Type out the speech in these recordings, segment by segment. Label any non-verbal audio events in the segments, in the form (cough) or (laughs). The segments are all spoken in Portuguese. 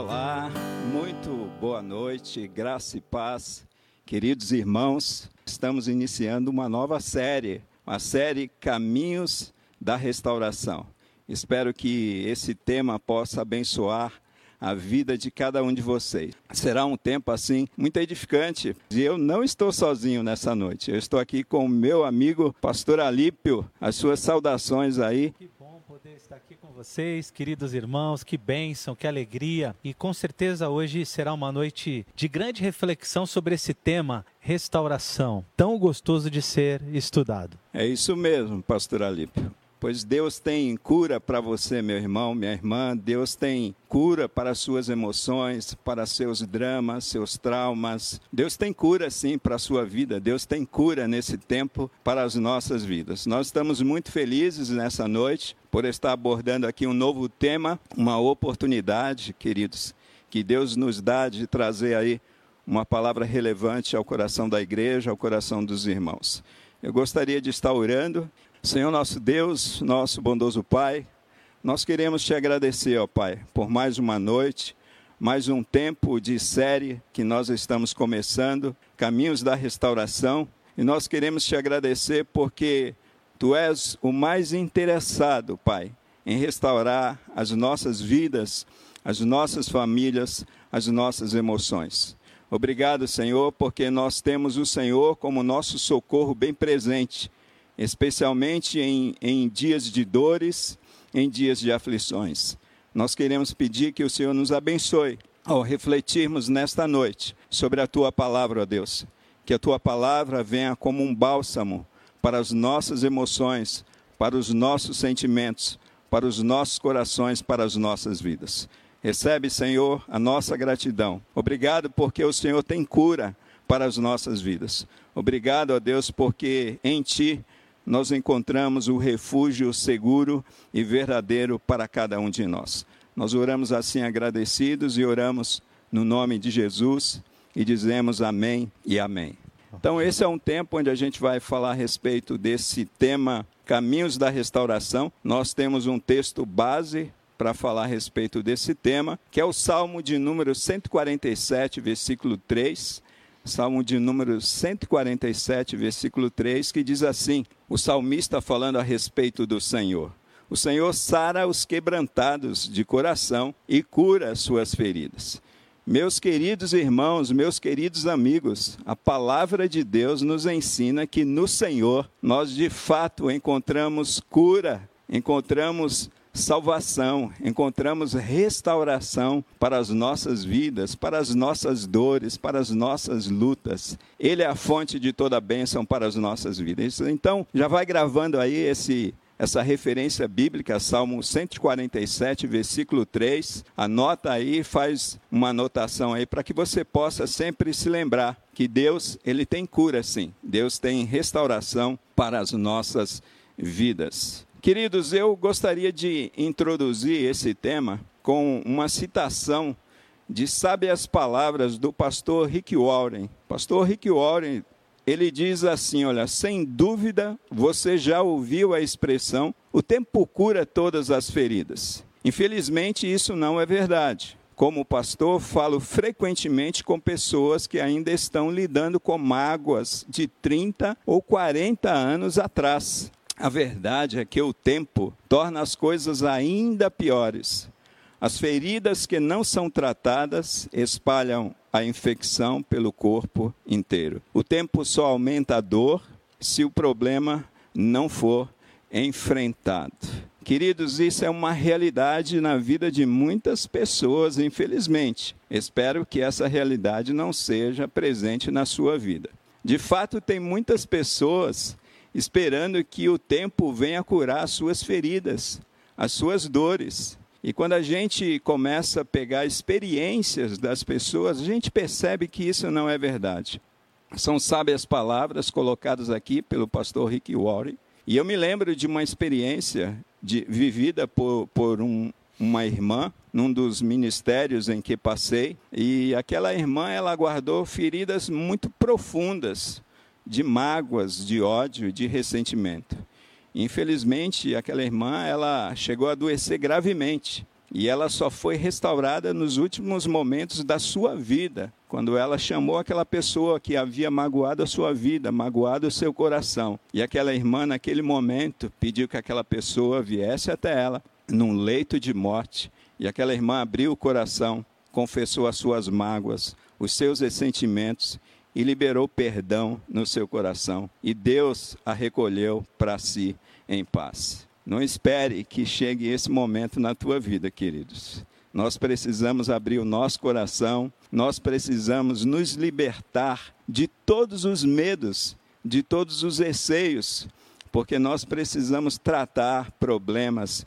Olá, muito boa noite, graça e paz. Queridos irmãos, estamos iniciando uma nova série, a série Caminhos da Restauração. Espero que esse tema possa abençoar a vida de cada um de vocês. Será um tempo assim muito edificante. E eu não estou sozinho nessa noite. Eu estou aqui com o meu amigo Pastor Alípio. As suas saudações aí. Poder estar aqui com vocês, queridos irmãos. Que bênção, que alegria. E com certeza hoje será uma noite de grande reflexão sobre esse tema, restauração, tão gostoso de ser estudado. É isso mesmo, Pastor Alípio pois Deus tem cura para você, meu irmão, minha irmã. Deus tem cura para suas emoções, para seus dramas, seus traumas. Deus tem cura, sim, para a sua vida. Deus tem cura nesse tempo para as nossas vidas. Nós estamos muito felizes nessa noite por estar abordando aqui um novo tema, uma oportunidade, queridos, que Deus nos dá de trazer aí uma palavra relevante ao coração da igreja, ao coração dos irmãos. Eu gostaria de estar orando Senhor nosso Deus, nosso bondoso Pai, nós queremos te agradecer, ó Pai, por mais uma noite, mais um tempo de série que nós estamos começando, Caminhos da Restauração, e nós queremos te agradecer porque tu és o mais interessado, Pai, em restaurar as nossas vidas, as nossas famílias, as nossas emoções. Obrigado, Senhor, porque nós temos o Senhor como nosso socorro bem presente especialmente em, em dias de dores, em dias de aflições. Nós queremos pedir que o Senhor nos abençoe ao refletirmos nesta noite sobre a tua palavra, ó Deus. Que a tua palavra venha como um bálsamo para as nossas emoções, para os nossos sentimentos, para os nossos corações, para as nossas vidas. Recebe, Senhor, a nossa gratidão. Obrigado porque o Senhor tem cura para as nossas vidas. Obrigado, ó Deus, porque em Ti nós encontramos o refúgio seguro e verdadeiro para cada um de nós. Nós oramos assim agradecidos e oramos no nome de Jesus e dizemos amém e amém. Então, esse é um tempo onde a gente vai falar a respeito desse tema Caminhos da Restauração. Nós temos um texto base para falar a respeito desse tema, que é o Salmo de número 147, versículo 3. Salmo de número 147, versículo 3, que diz assim: o salmista falando a respeito do Senhor. O Senhor sara os quebrantados de coração e cura as suas feridas. Meus queridos irmãos, meus queridos amigos, a palavra de Deus nos ensina que no Senhor nós de fato encontramos cura, encontramos salvação, encontramos restauração para as nossas vidas, para as nossas dores, para as nossas lutas. Ele é a fonte de toda a bênção para as nossas vidas. Então, já vai gravando aí esse essa referência bíblica, Salmo 147, versículo 3. Anota aí, faz uma anotação aí para que você possa sempre se lembrar que Deus, ele tem cura sim. Deus tem restauração para as nossas vidas. Queridos, eu gostaria de introduzir esse tema com uma citação de sábias palavras do pastor Rick Warren. Pastor Rick Warren, ele diz assim, olha, sem dúvida você já ouviu a expressão o tempo cura todas as feridas. Infelizmente isso não é verdade. Como pastor, falo frequentemente com pessoas que ainda estão lidando com mágoas de 30 ou 40 anos atrás. A verdade é que o tempo torna as coisas ainda piores. As feridas que não são tratadas espalham a infecção pelo corpo inteiro. O tempo só aumenta a dor se o problema não for enfrentado. Queridos, isso é uma realidade na vida de muitas pessoas, infelizmente. Espero que essa realidade não seja presente na sua vida. De fato, tem muitas pessoas esperando que o tempo venha curar as suas feridas, as suas dores. E quando a gente começa a pegar experiências das pessoas, a gente percebe que isso não é verdade. São sábias palavras colocadas aqui pelo pastor Rick Warren. E eu me lembro de uma experiência de, vivida por, por um, uma irmã num dos ministérios em que passei. E aquela irmã, ela guardou feridas muito profundas de mágoas, de ódio, de ressentimento. Infelizmente, aquela irmã, ela chegou a adoecer gravemente. E ela só foi restaurada nos últimos momentos da sua vida, quando ela chamou aquela pessoa que havia magoado a sua vida, magoado o seu coração. E aquela irmã, naquele momento, pediu que aquela pessoa viesse até ela, num leito de morte. E aquela irmã abriu o coração, confessou as suas mágoas, os seus ressentimentos e liberou perdão no seu coração. E Deus a recolheu para si em paz. Não espere que chegue esse momento na tua vida, queridos. Nós precisamos abrir o nosso coração, nós precisamos nos libertar de todos os medos, de todos os receios, porque nós precisamos tratar problemas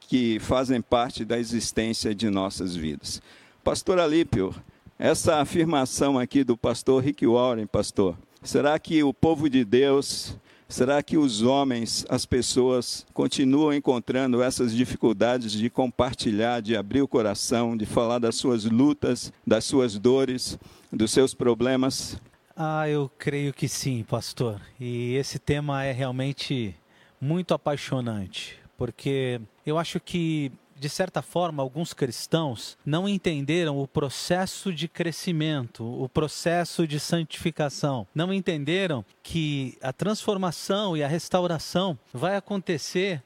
que fazem parte da existência de nossas vidas. Pastor Alípio, essa afirmação aqui do pastor Rick Warren, pastor, será que o povo de Deus Será que os homens, as pessoas, continuam encontrando essas dificuldades de compartilhar, de abrir o coração, de falar das suas lutas, das suas dores, dos seus problemas? Ah, eu creio que sim, pastor. E esse tema é realmente muito apaixonante, porque eu acho que de certa forma, alguns cristãos não entenderam o processo de crescimento, o processo de santificação. Não entenderam que a transformação e a restauração vai acontecer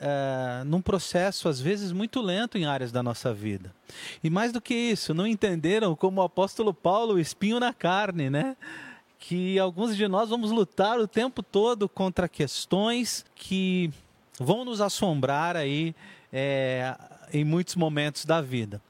Uh, num processo às vezes muito lento em áreas da nossa vida. E mais do que isso, não entenderam como o apóstolo Paulo, o espinho na carne, né? Que alguns de nós vamos lutar o tempo todo contra questões que vão nos assombrar aí é, em muitos momentos da vida.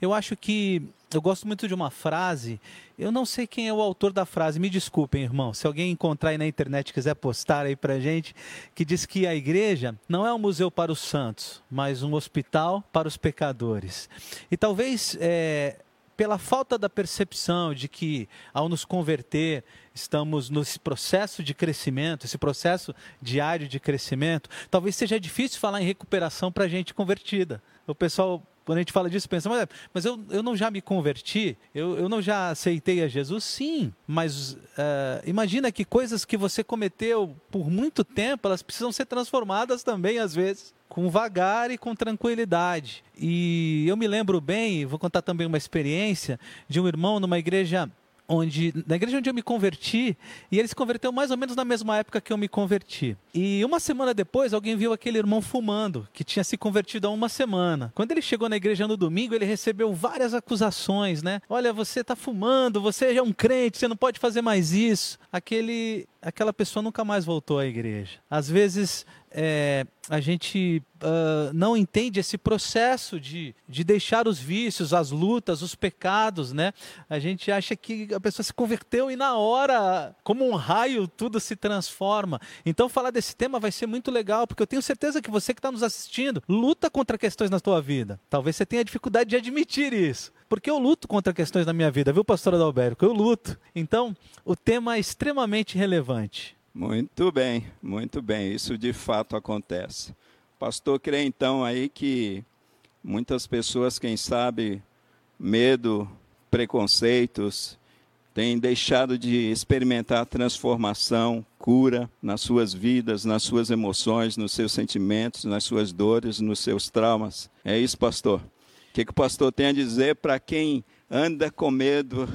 Eu acho que eu gosto muito de uma frase. Eu não sei quem é o autor da frase, me desculpem, irmão. Se alguém encontrar aí na internet quiser postar aí pra gente, que diz que a igreja não é um museu para os santos, mas um hospital para os pecadores. E talvez é, pela falta da percepção de que, ao nos converter, estamos nesse processo de crescimento, esse processo diário de crescimento, talvez seja difícil falar em recuperação para gente convertida. O pessoal, quando a gente fala disso, pensa, mas, mas eu, eu não já me converti? Eu, eu não já aceitei a Jesus? Sim, mas uh, imagina que coisas que você cometeu por muito tempo, elas precisam ser transformadas também, às vezes com vagar e com tranquilidade. E eu me lembro bem, vou contar também uma experiência de um irmão numa igreja onde na igreja onde eu me converti, e ele se converteu mais ou menos na mesma época que eu me converti. E uma semana depois, alguém viu aquele irmão fumando, que tinha se convertido há uma semana. Quando ele chegou na igreja no domingo, ele recebeu várias acusações, né? Olha, você está fumando, você é um crente, você não pode fazer mais isso. Aquele, aquela pessoa nunca mais voltou à igreja. Às vezes é, a gente uh, não entende esse processo de, de deixar os vícios, as lutas, os pecados, né? A gente acha que a pessoa se converteu e na hora, como um raio, tudo se transforma. Então, falar desse tema vai ser muito legal, porque eu tenho certeza que você que está nos assistindo luta contra questões na sua vida. Talvez você tenha dificuldade de admitir isso. Porque eu luto contra questões na minha vida, viu, pastor Adalberto? Eu luto. Então, o tema é extremamente relevante. Muito bem, muito bem. Isso de fato acontece. Pastor crê então aí que muitas pessoas, quem sabe, medo, preconceitos, têm deixado de experimentar transformação, cura nas suas vidas, nas suas emoções, nos seus sentimentos, nas suas dores, nos seus traumas. É isso, pastor? O que, que o pastor tem a dizer para quem anda com medo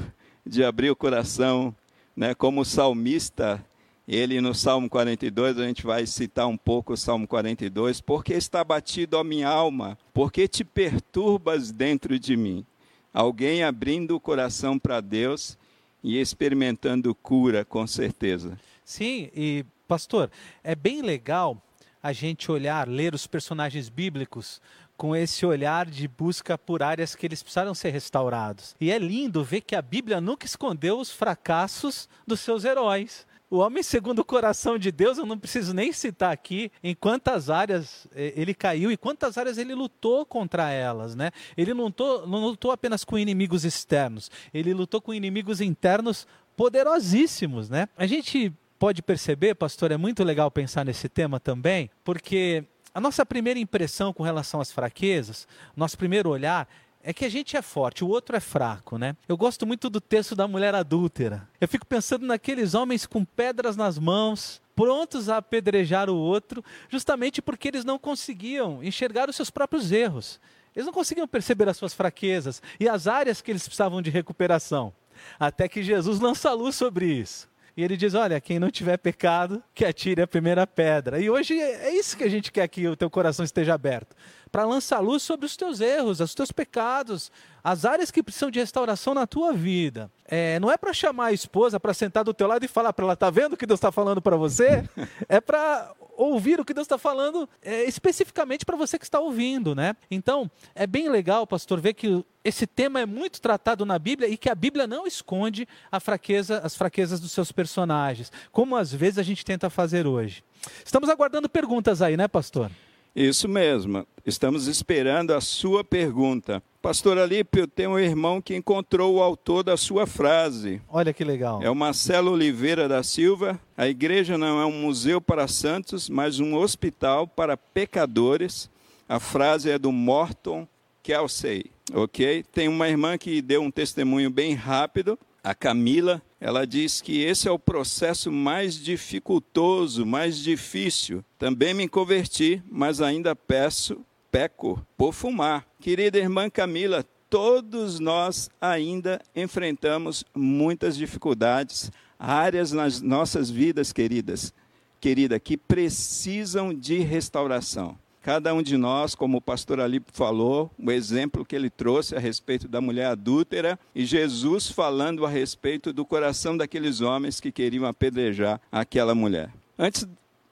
de abrir o coração, né, como o salmista ele no Salmo 42, a gente vai citar um pouco o Salmo 42, porque está batido a minha alma, porque te perturbas dentro de mim. Alguém abrindo o coração para Deus e experimentando cura, com certeza. Sim, e pastor, é bem legal a gente olhar, ler os personagens bíblicos com esse olhar de busca por áreas que eles precisaram ser restaurados. E é lindo ver que a Bíblia nunca escondeu os fracassos dos seus heróis. O homem segundo o coração de Deus, eu não preciso nem citar aqui em quantas áreas eh, ele caiu e quantas áreas ele lutou contra elas, né? Ele não lutou, não lutou apenas com inimigos externos, ele lutou com inimigos internos poderosíssimos, né? A gente pode perceber, pastor, é muito legal pensar nesse tema também, porque a nossa primeira impressão com relação às fraquezas, nosso primeiro olhar é que a gente é forte, o outro é fraco, né? Eu gosto muito do texto da mulher adúltera. Eu fico pensando naqueles homens com pedras nas mãos, prontos a apedrejar o outro, justamente porque eles não conseguiam enxergar os seus próprios erros. Eles não conseguiam perceber as suas fraquezas e as áreas que eles precisavam de recuperação. Até que Jesus lança a luz sobre isso. E ele diz: Olha, quem não tiver pecado, que atire a primeira pedra. E hoje é isso que a gente quer que o teu coração esteja aberto para lançar luz sobre os teus erros, os teus pecados, as áreas que precisam de restauração na tua vida. É, não é para chamar a esposa para sentar do teu lado e falar para ela: Tá vendo o que Deus está falando para você? (laughs) é para ouvir o que Deus está falando é, especificamente para você que está ouvindo, né? Então, é bem legal, pastor, ver que esse tema é muito tratado na Bíblia e que a Bíblia não esconde a fraqueza, as fraquezas dos seus personagens, como às vezes a gente tenta fazer hoje. Estamos aguardando perguntas aí, né, pastor? Isso mesmo. Estamos esperando a sua pergunta. Pastor Alípio, tem um irmão que encontrou o autor da sua frase. Olha que legal. É o Marcelo Oliveira da Silva. A igreja não é um museu para santos, mas um hospital para pecadores. A frase é do Morton Kelsey, ok? Tem uma irmã que deu um testemunho bem rápido a Camila, ela diz que esse é o processo mais dificultoso, mais difícil. Também me converti, mas ainda peço, peco por fumar. Querida irmã Camila, todos nós ainda enfrentamos muitas dificuldades, áreas nas nossas vidas, queridas, querida, que precisam de restauração. Cada um de nós, como o pastor Ali falou, o exemplo que ele trouxe a respeito da mulher adúltera e Jesus falando a respeito do coração daqueles homens que queriam apedrejar aquela mulher. Antes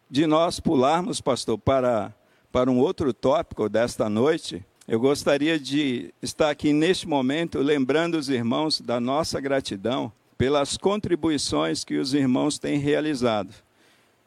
de nós pularmos, pastor, para, para um outro tópico desta noite, eu gostaria de estar aqui neste momento lembrando os irmãos da nossa gratidão pelas contribuições que os irmãos têm realizado.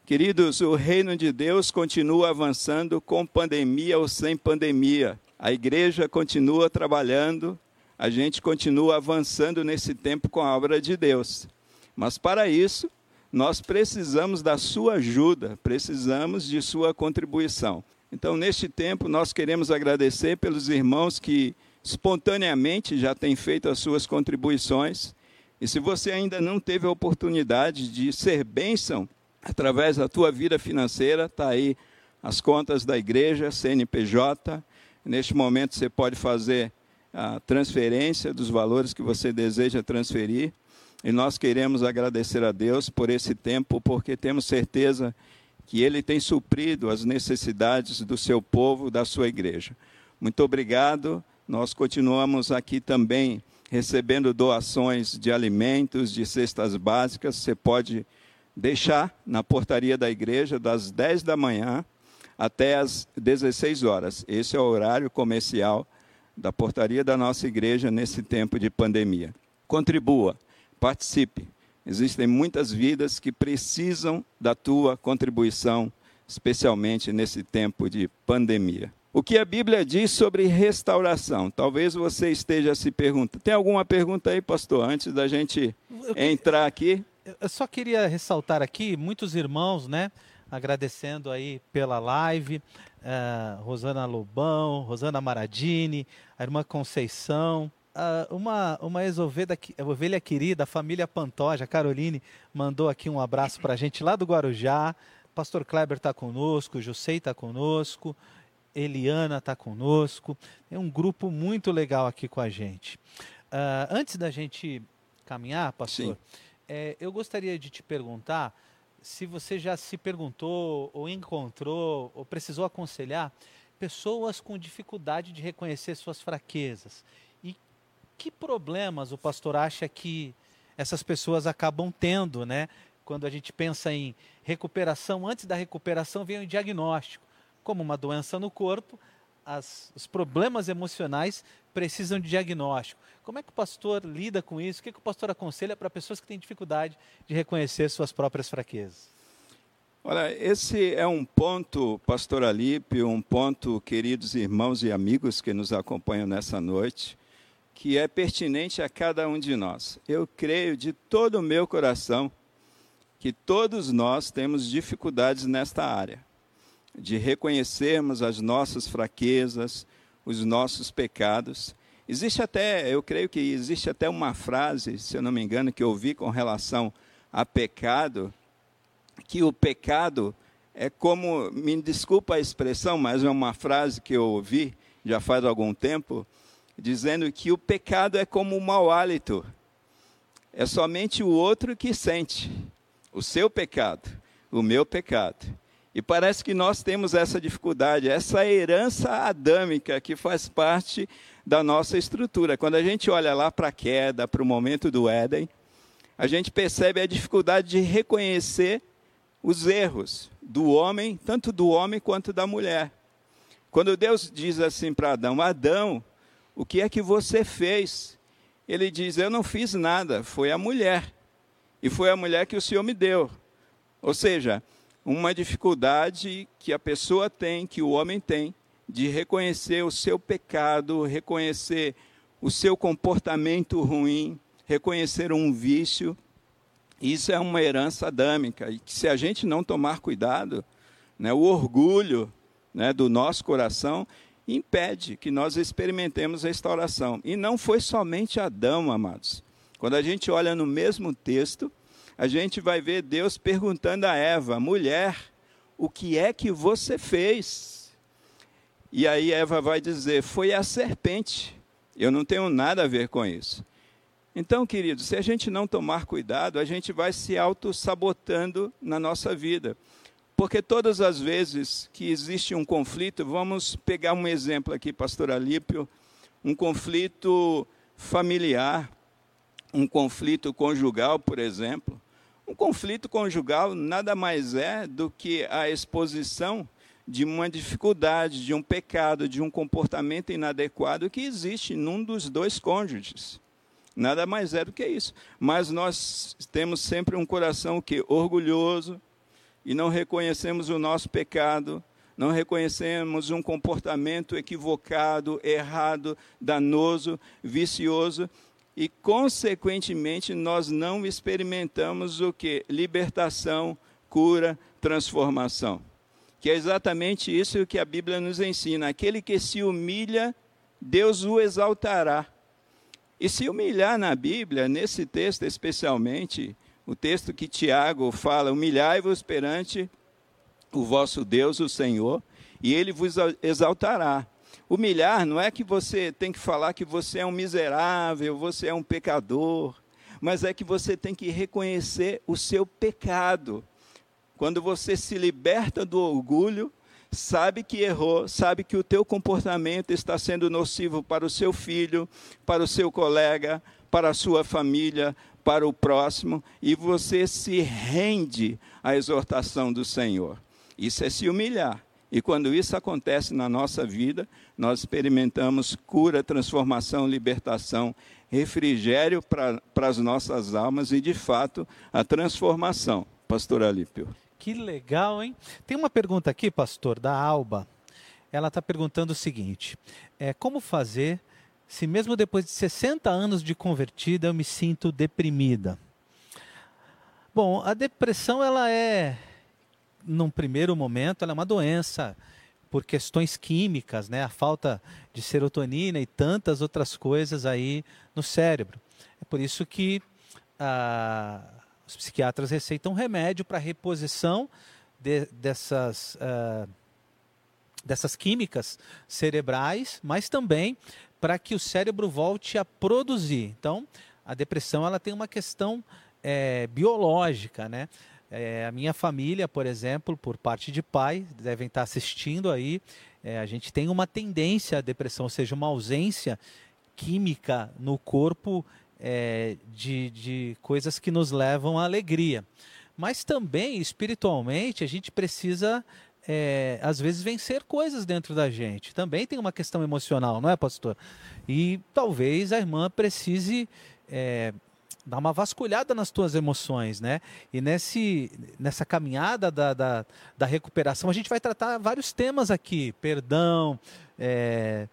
Queridos, o reino de Deus continua avançando com pandemia ou sem pandemia. A igreja continua trabalhando, a gente continua avançando nesse tempo com a obra de Deus. Mas para isso, nós precisamos da sua ajuda, precisamos de sua contribuição. Então, neste tempo, nós queremos agradecer pelos irmãos que espontaneamente já têm feito as suas contribuições. E se você ainda não teve a oportunidade de ser bênção através da tua vida financeira, está aí as contas da igreja, CNPJ. Neste momento você pode fazer a transferência dos valores que você deseja transferir. E nós queremos agradecer a Deus por esse tempo, porque temos certeza que Ele tem suprido as necessidades do seu povo, da sua igreja. Muito obrigado. Nós continuamos aqui também recebendo doações de alimentos, de cestas básicas. Você pode deixar na portaria da igreja das 10 da manhã até as 16 horas. Esse é o horário comercial da portaria da nossa igreja nesse tempo de pandemia. Contribua, participe. Existem muitas vidas que precisam da tua contribuição, especialmente nesse tempo de pandemia. O que a Bíblia diz sobre restauração? Talvez você esteja se perguntando. Tem alguma pergunta aí, pastor, antes da gente entrar aqui? Eu só queria ressaltar aqui, muitos irmãos, né? Agradecendo aí pela live, uh, Rosana Lobão, Rosana Maradini, a irmã Conceição, uh, uma, uma ex-ovelha querida, a família Pantoja, Caroline, mandou aqui um abraço para a gente lá do Guarujá. Pastor Kleber está conosco, Jussei está conosco, Eliana está conosco. É um grupo muito legal aqui com a gente. Uh, antes da gente caminhar, pastor, Sim é, eu gostaria de te perguntar se você já se perguntou ou encontrou ou precisou aconselhar pessoas com dificuldade de reconhecer suas fraquezas. E que problemas o pastor acha que essas pessoas acabam tendo, né? Quando a gente pensa em recuperação, antes da recuperação vem o diagnóstico, como uma doença no corpo, as, os problemas emocionais precisam de diagnóstico. Como é que o pastor lida com isso? O que, que o pastor aconselha para pessoas que têm dificuldade de reconhecer suas próprias fraquezas? Olha, esse é um ponto, pastor Alipe, um ponto, queridos irmãos e amigos que nos acompanham nessa noite, que é pertinente a cada um de nós. Eu creio de todo o meu coração que todos nós temos dificuldades nesta área de reconhecermos as nossas fraquezas, os nossos pecados. Existe até, eu creio que existe até uma frase, se eu não me engano, que eu ouvi com relação a pecado, que o pecado é como, me desculpa a expressão, mas é uma frase que eu ouvi já faz algum tempo, dizendo que o pecado é como um mau hálito. É somente o outro que sente o seu pecado, o meu pecado. E parece que nós temos essa dificuldade, essa herança adâmica que faz parte da nossa estrutura. Quando a gente olha lá para a queda, para o momento do Éden, a gente percebe a dificuldade de reconhecer os erros do homem, tanto do homem quanto da mulher. Quando Deus diz assim para Adão: Adão, o que é que você fez? Ele diz: Eu não fiz nada, foi a mulher. E foi a mulher que o Senhor me deu. Ou seja, uma dificuldade que a pessoa tem, que o homem tem, de reconhecer o seu pecado, reconhecer o seu comportamento ruim, reconhecer um vício. Isso é uma herança adâmica. E que se a gente não tomar cuidado, né, o orgulho né, do nosso coração impede que nós experimentemos restauração. E não foi somente Adão, amados. Quando a gente olha no mesmo texto, a gente vai ver Deus perguntando a Eva: mulher, o que é que você fez? E aí Eva vai dizer: foi a serpente. Eu não tenho nada a ver com isso. Então, queridos, se a gente não tomar cuidado, a gente vai se auto-sabotando na nossa vida. Porque todas as vezes que existe um conflito, vamos pegar um exemplo aqui, pastor Alípio, um conflito familiar, um conflito conjugal, por exemplo. Um conflito conjugal nada mais é do que a exposição de uma dificuldade, de um pecado, de um comportamento inadequado que existe num dos dois cônjuges. Nada mais é do que isso. Mas nós temos sempre um coração que orgulhoso e não reconhecemos o nosso pecado, não reconhecemos um comportamento equivocado, errado, danoso, vicioso e consequentemente nós não experimentamos o que? Libertação, cura, transformação. Que é exatamente isso que a Bíblia nos ensina. Aquele que se humilha, Deus o exaltará. E se humilhar na Bíblia, nesse texto especialmente, o texto que Tiago fala: humilhai-vos perante o vosso Deus, o Senhor, e ele vos exaltará. Humilhar não é que você tem que falar que você é um miserável, você é um pecador, mas é que você tem que reconhecer o seu pecado. Quando você se liberta do orgulho, sabe que errou, sabe que o teu comportamento está sendo nocivo para o seu filho, para o seu colega, para a sua família, para o próximo, e você se rende à exortação do Senhor. Isso é se humilhar. E quando isso acontece na nossa vida, nós experimentamos cura, transformação, libertação, refrigério para as nossas almas e, de fato, a transformação. Pastor Alípio. Que legal, hein? Tem uma pergunta aqui, pastor, da Alba. Ela está perguntando o seguinte: é, como fazer se mesmo depois de 60 anos de convertida eu me sinto deprimida? Bom, a depressão ela é, num primeiro momento, ela é uma doença por questões químicas, né? A falta de serotonina e tantas outras coisas aí no cérebro. É por isso que ah, os psiquiatras receitam remédio para reposição de, dessas, uh, dessas químicas cerebrais, mas também para que o cérebro volte a produzir. Então, a depressão ela tem uma questão é, biológica, né? É, a minha família, por exemplo, por parte de pai, devem estar assistindo aí. É, a gente tem uma tendência à depressão, ou seja, uma ausência química no corpo é, de, de coisas que nos levam à alegria. Mas também, espiritualmente, a gente precisa, é, às vezes, vencer coisas dentro da gente. Também tem uma questão emocional, não é, pastor? E talvez a irmã precise é, dar uma vasculhada nas tuas emoções, né? E nesse, nessa caminhada da, da, da recuperação, a gente vai tratar vários temas aqui: perdão, é,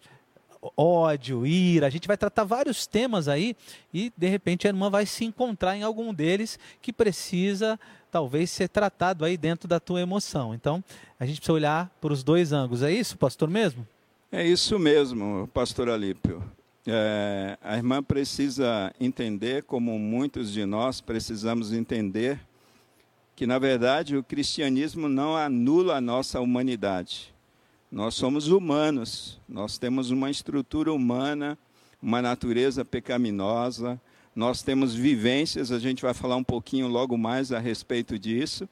ódio, ira, a gente vai tratar vários temas aí e de repente a irmã vai se encontrar em algum deles que precisa talvez ser tratado aí dentro da tua emoção. Então, a gente precisa olhar para os dois ângulos. É isso, pastor mesmo? É isso mesmo, pastor Alípio. É, a irmã precisa entender, como muitos de nós precisamos entender, que na verdade o cristianismo não anula a nossa humanidade Nós somos humanos, nós temos uma estrutura humana, uma natureza pecaminosa, nós temos vivências, a gente vai falar um pouquinho logo mais a respeito disso,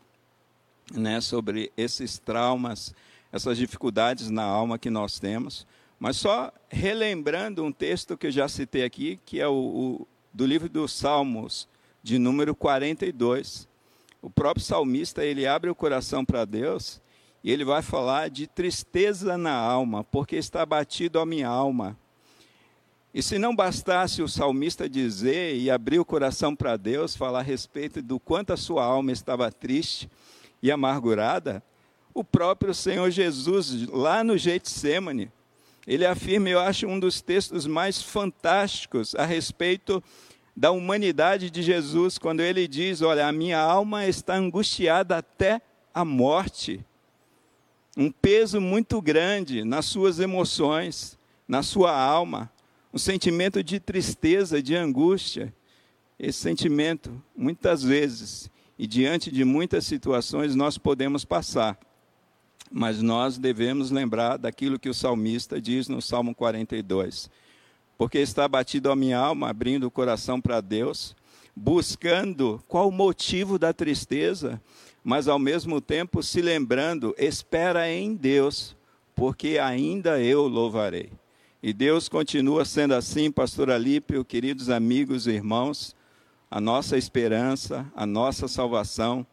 né, sobre esses traumas, essas dificuldades na alma que nós temos. Mas só relembrando um texto que eu já citei aqui, que é o, o do livro dos Salmos, de número 42. O próprio salmista, ele abre o coração para Deus e ele vai falar de tristeza na alma, porque está abatido a minha alma. E se não bastasse o salmista dizer e abrir o coração para Deus, falar a respeito do quanto a sua alma estava triste e amargurada, o próprio Senhor Jesus, lá no Getsemane, ele afirma, eu acho um dos textos mais fantásticos a respeito da humanidade de Jesus, quando ele diz: Olha, a minha alma está angustiada até a morte. Um peso muito grande nas suas emoções, na sua alma um sentimento de tristeza, de angústia. Esse sentimento, muitas vezes, e diante de muitas situações, nós podemos passar. Mas nós devemos lembrar daquilo que o salmista diz no Salmo 42. Porque está batido a minha alma, abrindo o coração para Deus, buscando qual o motivo da tristeza, mas ao mesmo tempo se lembrando, espera em Deus, porque ainda eu louvarei. E Deus continua sendo assim, pastor Alípio, queridos amigos e irmãos, a nossa esperança, a nossa salvação.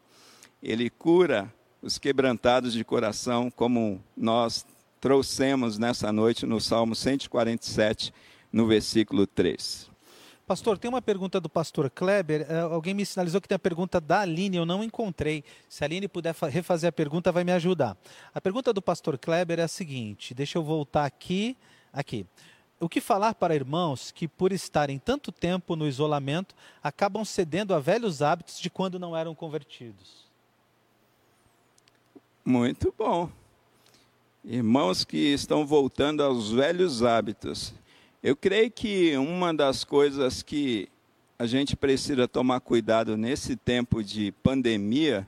Ele cura os quebrantados de coração, como nós trouxemos nessa noite no Salmo 147, no versículo 3. Pastor, tem uma pergunta do pastor Kleber. Uh, alguém me sinalizou que tem a pergunta da Aline, eu não encontrei. Se a Aline puder refazer a pergunta, vai me ajudar. A pergunta do pastor Kleber é a seguinte: deixa eu voltar aqui. Aqui. O que falar para irmãos que, por estarem tanto tempo no isolamento, acabam cedendo a velhos hábitos de quando não eram convertidos? Muito bom. Irmãos que estão voltando aos velhos hábitos. Eu creio que uma das coisas que a gente precisa tomar cuidado nesse tempo de pandemia,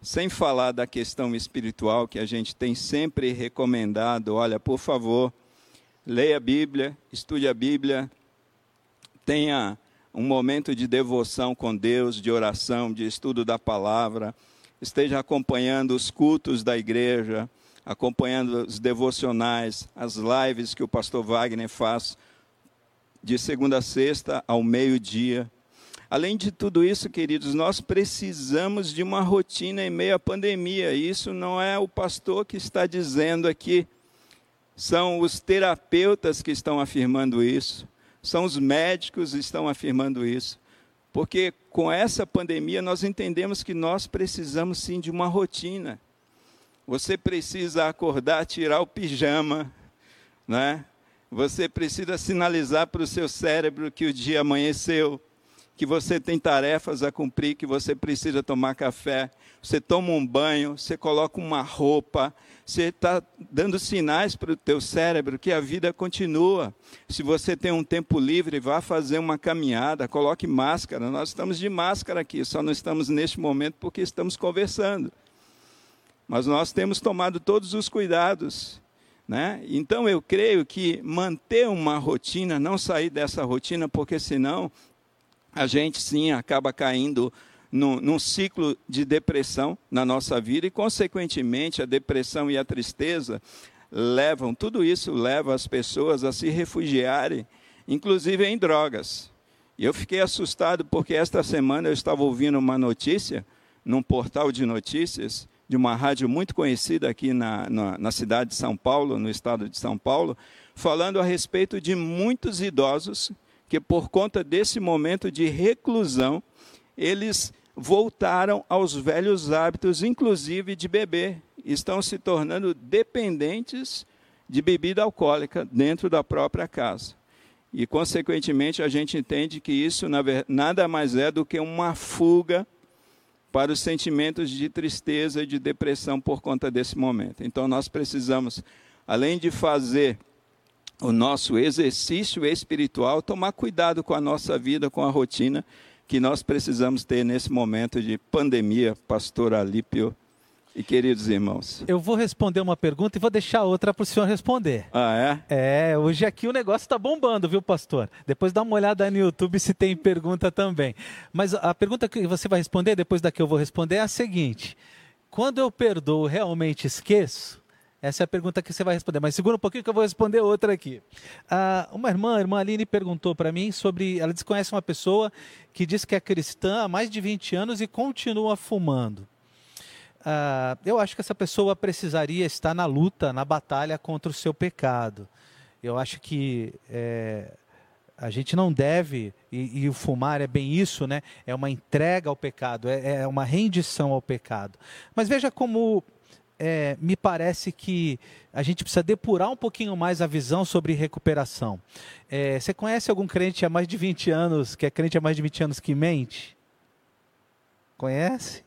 sem falar da questão espiritual que a gente tem sempre recomendado, olha, por favor, leia a Bíblia, estude a Bíblia, tenha um momento de devoção com Deus, de oração, de estudo da palavra, esteja acompanhando os cultos da igreja, acompanhando os devocionais, as lives que o pastor Wagner faz de segunda a sexta ao meio-dia. Além de tudo isso, queridos, nós precisamos de uma rotina em meio à pandemia. Isso não é o pastor que está dizendo aqui são os terapeutas que estão afirmando isso, são os médicos que estão afirmando isso. Porque com essa pandemia nós entendemos que nós precisamos sim de uma rotina. Você precisa acordar, tirar o pijama, né? Você precisa sinalizar para o seu cérebro que o dia amanheceu, que você tem tarefas a cumprir, que você precisa tomar café. Você toma um banho, você coloca uma roupa, você está dando sinais para o teu cérebro que a vida continua. Se você tem um tempo livre, vá fazer uma caminhada, coloque máscara. Nós estamos de máscara aqui, só não estamos neste momento porque estamos conversando. Mas nós temos tomado todos os cuidados. Né? Então eu creio que manter uma rotina, não sair dessa rotina, porque senão a gente sim acaba caindo num, num, ciclo de depressão na nossa vida e, consequentemente, a depressão e a tristeza levam, tudo isso leva as pessoas a se refugiarem, inclusive em drogas. E eu fiquei assustado porque esta semana eu estava ouvindo uma notícia num portal de notícias de uma rádio muito conhecida aqui na, na, na cidade de São Paulo, no estado de São Paulo, falando a respeito de muitos idosos que, por conta desse momento de reclusão, eles voltaram aos velhos hábitos, inclusive de beber. Estão se tornando dependentes de bebida alcoólica dentro da própria casa. E, consequentemente, a gente entende que isso nada mais é do que uma fuga para os sentimentos de tristeza e de depressão por conta desse momento. Então, nós precisamos, além de fazer o nosso exercício espiritual, tomar cuidado com a nossa vida, com a rotina que nós precisamos ter nesse momento de pandemia, pastor Alípio e queridos irmãos? Eu vou responder uma pergunta e vou deixar outra para o senhor responder. Ah, é? É, hoje aqui o negócio está bombando, viu, pastor? Depois dá uma olhada aí no YouTube se tem pergunta também. Mas a pergunta que você vai responder, depois da que eu vou responder, é a seguinte: quando eu perdoo, realmente esqueço? Essa é a pergunta que você vai responder. Mas segura um pouquinho que eu vou responder outra aqui. Ah, uma irmã, a irmã Aline, perguntou para mim sobre. Ela desconhece uma pessoa que diz que é cristã há mais de 20 anos e continua fumando. Ah, eu acho que essa pessoa precisaria estar na luta, na batalha contra o seu pecado. Eu acho que é, a gente não deve, e, e, o fumar é bem isso, né? É uma entrega ao pecado, é, é uma rendição ao pecado. Mas veja como é, me parece que a gente precisa depurar um pouquinho mais a visão sobre recuperação. É, você conhece algum crente há mais de 20 anos, que é crente há mais de 20 anos que mente? Conhece?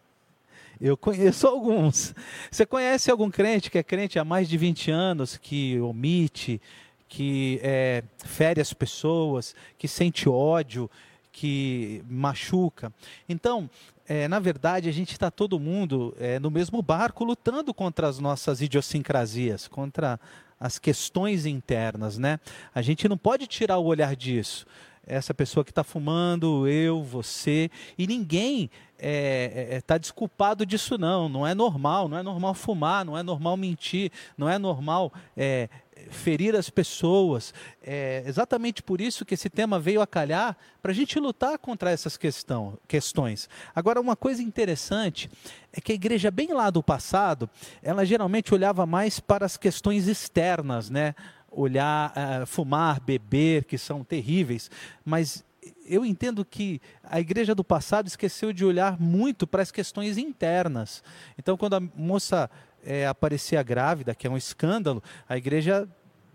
Eu conheço alguns. Você conhece algum crente que é crente há mais de 20 anos, que omite, que é, fere as pessoas, que sente ódio, que machuca? Então, é, na verdade, a gente está todo mundo é, no mesmo barco lutando contra as nossas idiosincrasias, contra as questões internas, né? A gente não pode tirar o olhar disso. Essa pessoa que está fumando, eu, você, e ninguém está é, é, tá desculpado disso não. Não é normal, não é normal fumar, não é normal mentir, não é normal é, ferir as pessoas. É exatamente por isso que esse tema veio a calhar para a gente lutar contra essas questão, questões. Agora, uma coisa interessante é que a igreja, bem lá do passado, ela geralmente olhava mais para as questões externas, né? Olhar, uh, fumar, beber, que são terríveis, mas eu entendo que a igreja do passado esqueceu de olhar muito para as questões internas. Então, quando a moça é, aparecia grávida, que é um escândalo, a igreja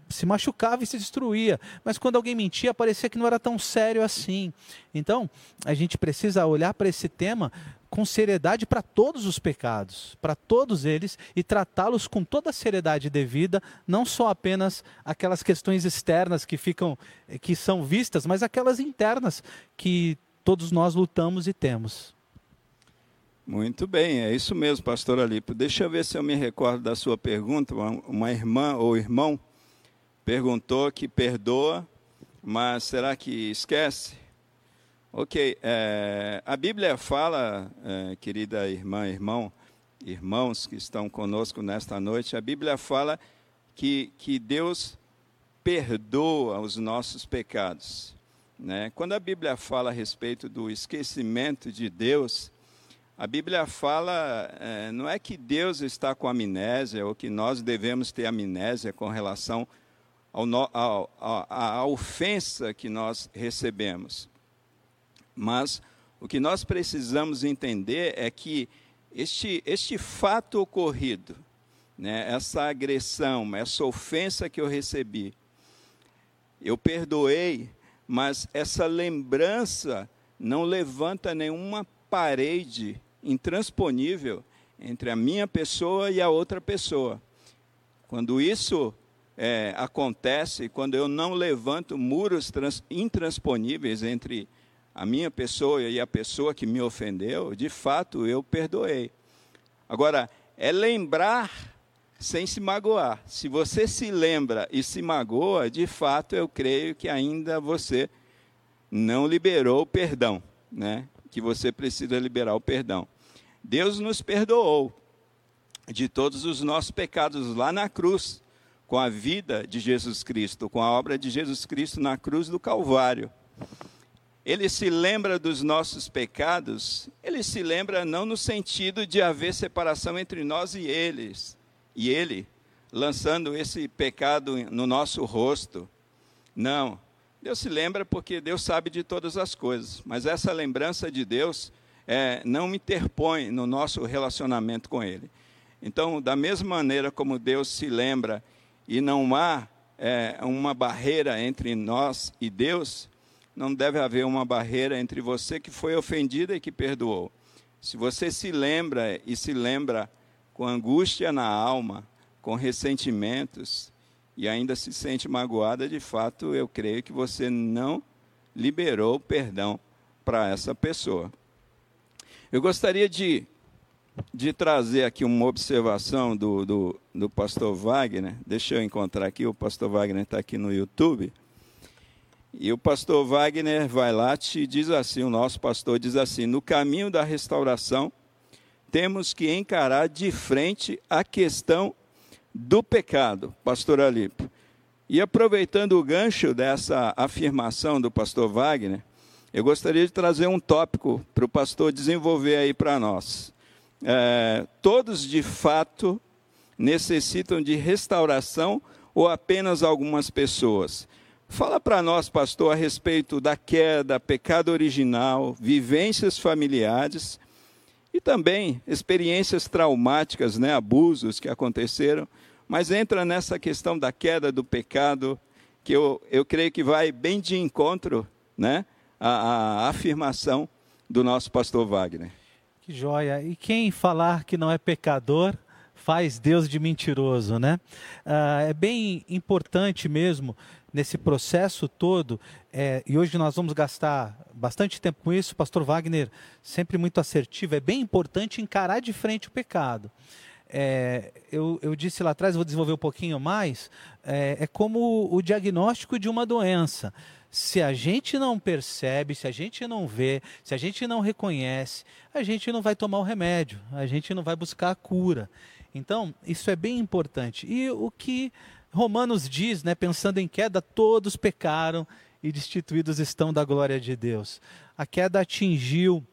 se machucava e se destruía. Mas quando alguém mentia, parecia que não era tão sério assim. Então, a gente precisa olhar para esse tema com seriedade para todos os pecados, para todos eles e tratá-los com toda a seriedade devida, não só apenas aquelas questões externas que ficam que são vistas, mas aquelas internas que todos nós lutamos e temos. Muito bem, é isso mesmo, pastor Alipo. Deixa eu ver se eu me recordo da sua pergunta. Uma irmã ou irmão perguntou que perdoa, mas será que esquece? Ok, é, a Bíblia fala, é, querida irmã, irmão, irmãos que estão conosco nesta noite, a Bíblia fala que, que Deus perdoa os nossos pecados. Né? Quando a Bíblia fala a respeito do esquecimento de Deus, a Bíblia fala, é, não é que Deus está com amnésia ou que nós devemos ter amnésia com relação ao, à ofensa que nós recebemos. Mas o que nós precisamos entender é que este, este fato ocorrido, né, essa agressão, essa ofensa que eu recebi, eu perdoei, mas essa lembrança não levanta nenhuma parede intransponível entre a minha pessoa e a outra pessoa. Quando isso é, acontece quando eu não levanto muros trans, intransponíveis entre a minha pessoa e a pessoa que me ofendeu, de fato eu perdoei. Agora, é lembrar sem se magoar. Se você se lembra e se magoa, de fato eu creio que ainda você não liberou o perdão, né? Que você precisa liberar o perdão. Deus nos perdoou de todos os nossos pecados lá na cruz com a vida de Jesus Cristo, com a obra de Jesus Cristo na cruz do Calvário. Ele se lembra dos nossos pecados, ele se lembra não no sentido de haver separação entre nós e eles, e ele lançando esse pecado no nosso rosto. Não. Deus se lembra porque Deus sabe de todas as coisas, mas essa lembrança de Deus é, não interpõe no nosso relacionamento com Ele. Então, da mesma maneira como Deus se lembra e não há é, uma barreira entre nós e Deus, não deve haver uma barreira entre você que foi ofendida e que perdoou. Se você se lembra e se lembra com angústia na alma, com ressentimentos e ainda se sente magoada, de fato, eu creio que você não liberou perdão para essa pessoa. Eu gostaria de de trazer aqui uma observação do, do, do pastor Wagner. Deixa eu encontrar aqui, o pastor Wagner está aqui no YouTube. E o pastor Wagner vai lá e diz assim: o nosso pastor diz assim: no caminho da restauração, temos que encarar de frente a questão do pecado, pastor Alípio. E aproveitando o gancho dessa afirmação do pastor Wagner, eu gostaria de trazer um tópico para o pastor desenvolver aí para nós. É, todos de fato necessitam de restauração ou apenas algumas pessoas? Fala para nós, pastor, a respeito da queda, pecado original, vivências familiares e também experiências traumáticas, né, abusos que aconteceram, mas entra nessa questão da queda do pecado, que eu, eu creio que vai bem de encontro né, à, à afirmação do nosso pastor Wagner. Que joia! E quem falar que não é pecador faz Deus de mentiroso, né? Ah, é bem importante mesmo nesse processo todo, é, e hoje nós vamos gastar bastante tempo com isso, pastor Wagner, sempre muito assertivo, é bem importante encarar de frente o pecado. É, eu, eu, disse lá atrás, vou desenvolver um pouquinho mais, é, é como o diagnóstico de uma doença. Se a gente não percebe, se a gente não vê, se a gente não reconhece, a gente não vai tomar o remédio, a gente não vai buscar a cura. Então, isso é bem importante. E o que Romanos diz, né, pensando em queda, todos pecaram e destituídos estão da glória de Deus. A queda atingiu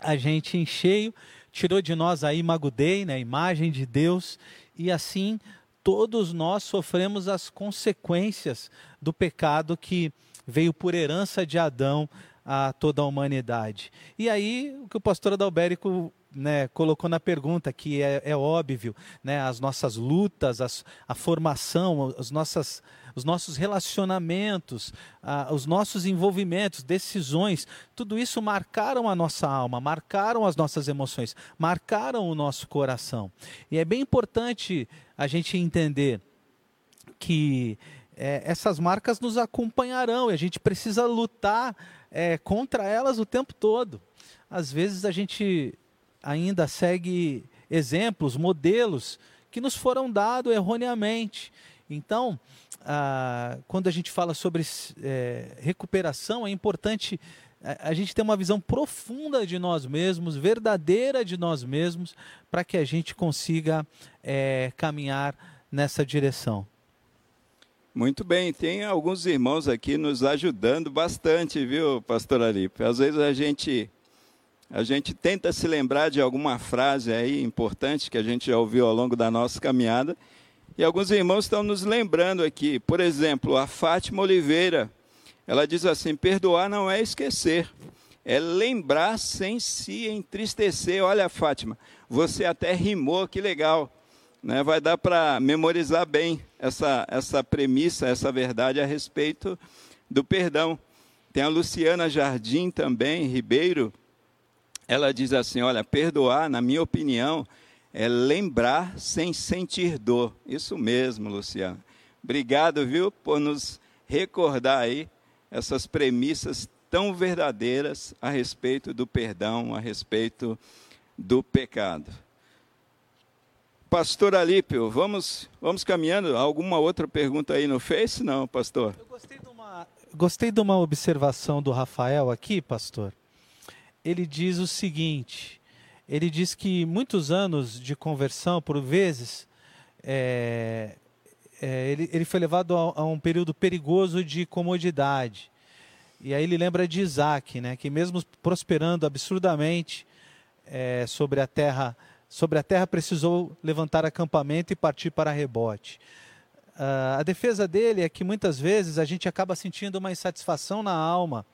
a gente em cheio, tirou de nós a imagudei, né, a imagem de Deus, e assim todos nós sofremos as consequências do pecado que veio por herança de Adão a toda a humanidade. E aí, o que o pastor Adalberico né, colocou na pergunta, que é, é óbvio, né, as nossas lutas, as, a formação, as nossas, os nossos relacionamentos, os nossos envolvimentos, decisões, tudo isso marcaram a nossa alma, marcaram as nossas emoções, marcaram o nosso coração. E é bem importante a gente entender que é, essas marcas nos acompanharão e a gente precisa lutar é, contra elas o tempo todo. Às vezes a gente ainda segue exemplos, modelos que nos foram dados erroneamente. Então, ah, quando a gente fala sobre é, recuperação, é importante a, a gente ter uma visão profunda de nós mesmos, verdadeira de nós mesmos, para que a gente consiga é, caminhar nessa direção. Muito bem, tem alguns irmãos aqui nos ajudando bastante, viu, pastor Alipe? Às vezes a gente a gente tenta se lembrar de alguma frase aí importante que a gente já ouviu ao longo da nossa caminhada. E alguns irmãos estão nos lembrando aqui. Por exemplo, a Fátima Oliveira. Ela diz assim: perdoar não é esquecer, é lembrar sem se entristecer. Olha, Fátima, você até rimou, que legal. Né? Vai dar para memorizar bem essa, essa premissa, essa verdade a respeito do perdão. Tem a Luciana Jardim também, Ribeiro, ela diz assim: olha, perdoar, na minha opinião, é lembrar sem sentir dor. Isso mesmo, Luciano. Obrigado, viu, por nos recordar aí essas premissas tão verdadeiras a respeito do perdão, a respeito do pecado. Pastor Alípio, vamos, vamos caminhando. Alguma outra pergunta aí no Face? Não, pastor? Eu gostei de uma, gostei de uma observação do Rafael aqui, pastor ele diz o seguinte: ele diz que muitos anos de conversão, por vezes, é, é, ele, ele foi levado a, a, um período perigoso de comodidade. E aí ele lembra de Isaac, né, que mesmo prosperando absurdamente é, sobre a terra, sobre a terra precisou levantar acampamento e partir para rebote. Uh, a defesa dele é que muitas vezes a gente acaba sentindo uma insatisfação na alma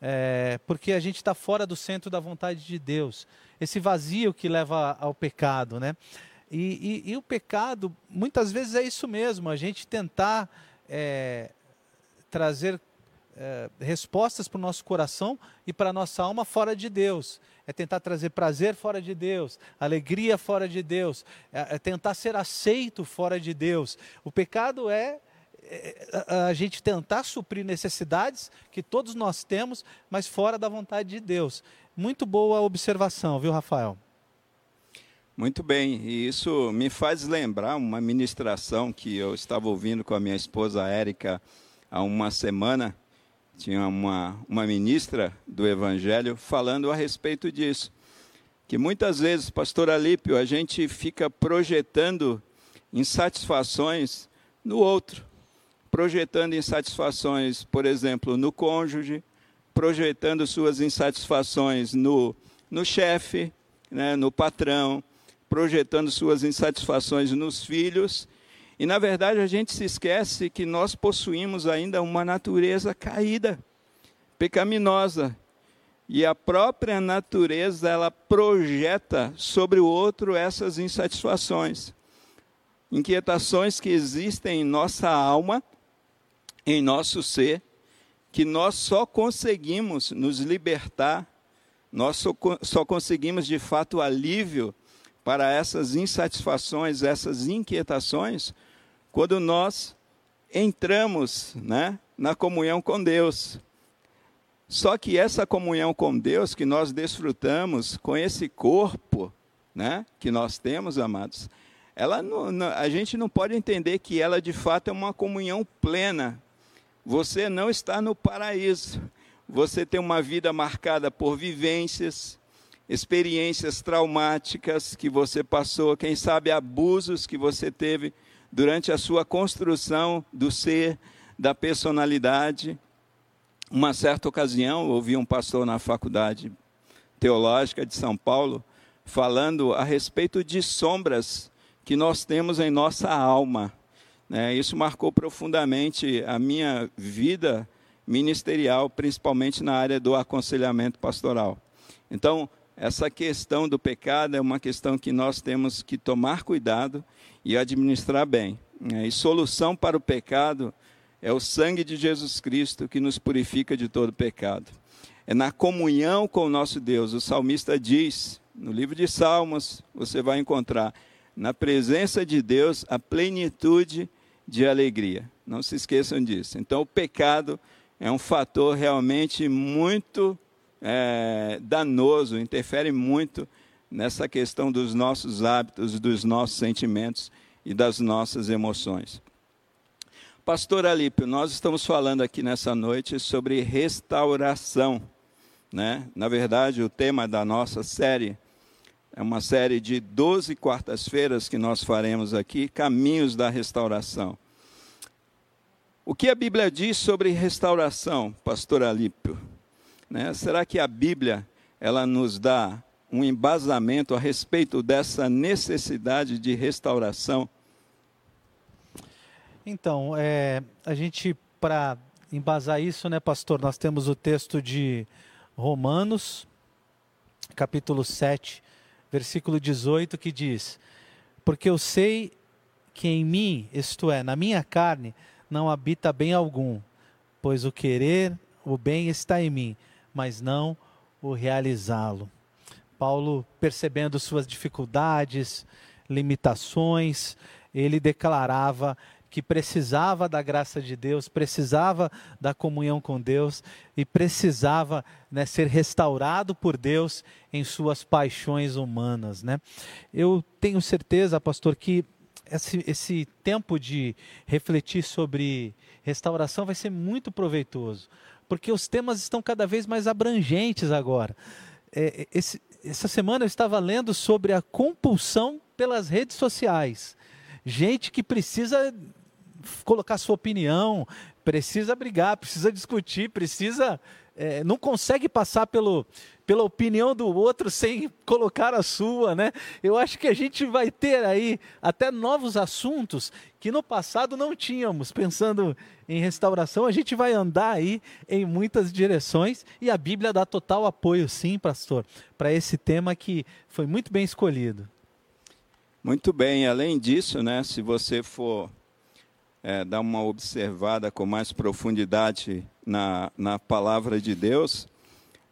é, porque a gente está fora do centro da vontade de Deus. Esse vazio que leva ao pecado, né? E, e, e o pecado, muitas vezes é isso mesmo, a gente tentar é, trazer é, respostas para o nosso coração e para a nossa alma fora de Deus. É tentar trazer prazer fora de Deus, alegria fora de Deus, é, é tentar ser aceito fora de Deus. O pecado é a gente tentar suprir necessidades que todos nós temos, mas fora da vontade de Deus. Muito boa observação, viu, Rafael? Muito bem, e isso me faz lembrar uma ministração que eu estava ouvindo com a minha esposa Érica há uma semana. Tinha uma, uma ministra do Evangelho falando a respeito disso. Que muitas vezes, pastor Alípio, a gente fica projetando insatisfações no outro. Projetando insatisfações, por exemplo, no cônjuge, projetando suas insatisfações no, no chefe, né, no patrão, projetando suas insatisfações nos filhos. E, na verdade, a gente se esquece que nós possuímos ainda uma natureza caída, pecaminosa. E a própria natureza, ela projeta sobre o outro essas insatisfações, inquietações que existem em nossa alma, em nosso ser, que nós só conseguimos nos libertar, nós só, só conseguimos de fato alívio para essas insatisfações, essas inquietações, quando nós entramos né, na comunhão com Deus. Só que essa comunhão com Deus que nós desfrutamos com esse corpo né, que nós temos, amados, ela não, não, a gente não pode entender que ela de fato é uma comunhão plena. Você não está no paraíso. Você tem uma vida marcada por vivências, experiências traumáticas que você passou, quem sabe abusos que você teve durante a sua construção do ser, da personalidade. Uma certa ocasião, ouvi um pastor na faculdade teológica de São Paulo falando a respeito de sombras que nós temos em nossa alma. Né? Isso marcou profundamente a minha vida ministerial, principalmente na área do aconselhamento pastoral. Então, essa questão do pecado é uma questão que nós temos que tomar cuidado e administrar bem. Né? E solução para o pecado é o sangue de Jesus Cristo que nos purifica de todo pecado. É na comunhão com o nosso Deus. O salmista diz, no livro de Salmos, você vai encontrar na presença de Deus a plenitude de alegria. Não se esqueçam disso. Então, o pecado é um fator realmente muito é, danoso, interfere muito nessa questão dos nossos hábitos, dos nossos sentimentos e das nossas emoções. Pastor Alípio, nós estamos falando aqui nessa noite sobre restauração. Né? Na verdade, o tema da nossa série é uma série de 12 quartas-feiras que nós faremos aqui, Caminhos da Restauração. O que a Bíblia diz sobre restauração, pastor Alípio? Né? Será que a Bíblia ela nos dá um embasamento a respeito dessa necessidade de restauração? Então, é, a gente, para embasar isso, né, pastor, nós temos o texto de Romanos, capítulo 7, versículo 18, que diz: Porque eu sei que em mim, isto é, na minha carne, não habita bem algum, pois o querer, o bem está em mim, mas não o realizá-lo. Paulo, percebendo suas dificuldades, limitações, ele declarava que precisava da graça de Deus, precisava da comunhão com Deus e precisava né, ser restaurado por Deus em suas paixões humanas. Né? Eu tenho certeza, pastor, que esse, esse tempo de refletir sobre restauração vai ser muito proveitoso, porque os temas estão cada vez mais abrangentes agora. É, esse, essa semana eu estava lendo sobre a compulsão pelas redes sociais. Gente que precisa colocar sua opinião, precisa brigar, precisa discutir, precisa. É, não consegue passar pelo, pela opinião do outro sem colocar a sua, né? Eu acho que a gente vai ter aí até novos assuntos que no passado não tínhamos. Pensando em restauração, a gente vai andar aí em muitas direções e a Bíblia dá total apoio, sim, pastor, para esse tema que foi muito bem escolhido. Muito bem. Além disso, né, se você for é, dar uma observada com mais profundidade na, na palavra de Deus,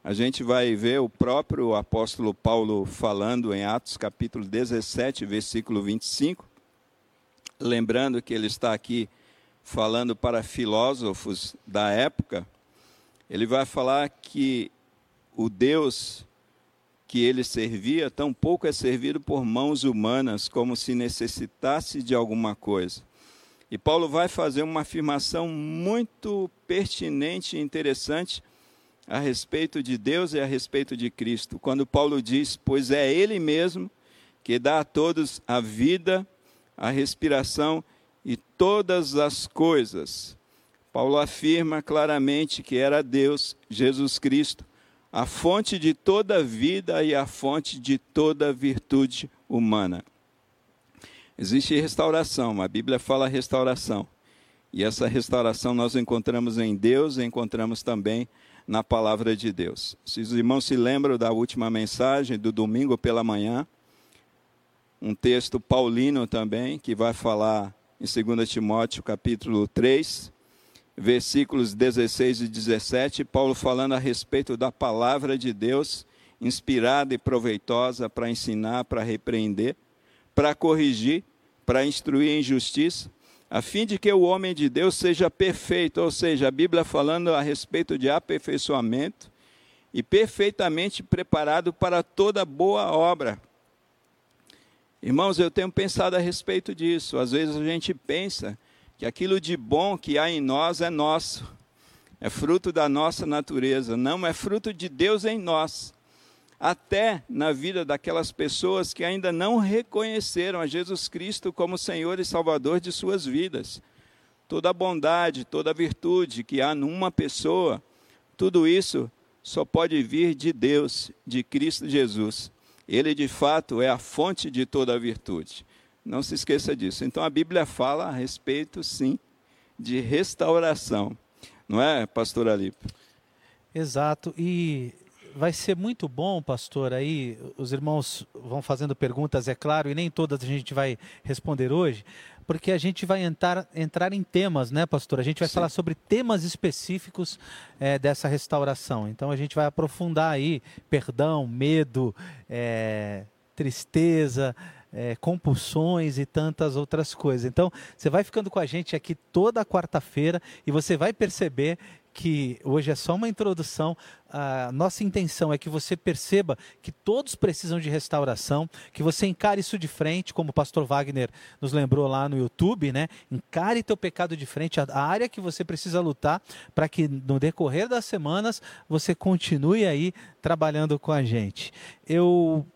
a gente vai ver o próprio apóstolo Paulo falando em Atos capítulo 17, versículo 25, lembrando que ele está aqui falando para filósofos da época, ele vai falar que o Deus que ele servia, tampouco é servido por mãos humanas, como se necessitasse de alguma coisa. E Paulo vai fazer uma afirmação muito pertinente e interessante a respeito de Deus e a respeito de Cristo. Quando Paulo diz: Pois é Ele mesmo que dá a todos a vida, a respiração e todas as coisas. Paulo afirma claramente que era Deus, Jesus Cristo, a fonte de toda vida e a fonte de toda virtude humana. Existe restauração, a Bíblia fala restauração. E essa restauração nós encontramos em Deus e encontramos também na palavra de Deus. Se os irmãos se lembram da última mensagem do domingo pela manhã, um texto paulino também, que vai falar em 2 Timóteo capítulo 3, versículos 16 e 17, Paulo falando a respeito da palavra de Deus, inspirada e proveitosa para ensinar, para repreender, para corrigir, para instruir em justiça, a fim de que o homem de Deus seja perfeito, ou seja, a Bíblia falando a respeito de aperfeiçoamento e perfeitamente preparado para toda boa obra. Irmãos, eu tenho pensado a respeito disso. Às vezes a gente pensa que aquilo de bom que há em nós é nosso, é fruto da nossa natureza, não é fruto de Deus em nós. Até na vida daquelas pessoas que ainda não reconheceram a Jesus Cristo como Senhor e Salvador de suas vidas. Toda a bondade, toda a virtude que há numa pessoa, tudo isso só pode vir de Deus, de Cristo Jesus. Ele de fato é a fonte de toda a virtude. Não se esqueça disso. Então a Bíblia fala a respeito, sim, de restauração. Não é, pastor Alípio? Exato. E vai ser muito bom, pastor, aí os irmãos vão fazendo perguntas, é claro, e nem todas a gente vai responder hoje, porque a gente vai entrar, entrar em temas, né, pastor? A gente vai Sim. falar sobre temas específicos é, dessa restauração. Então a gente vai aprofundar aí perdão, medo, é, tristeza, é, compulsões e tantas outras coisas. Então, você vai ficando com a gente aqui toda quarta-feira e você vai perceber que hoje é só uma introdução. A nossa intenção é que você perceba que todos precisam de restauração, que você encare isso de frente, como o pastor Wagner nos lembrou lá no YouTube, né? Encare teu pecado de frente, a área que você precisa lutar para que no decorrer das semanas você continue aí trabalhando com a gente. Eu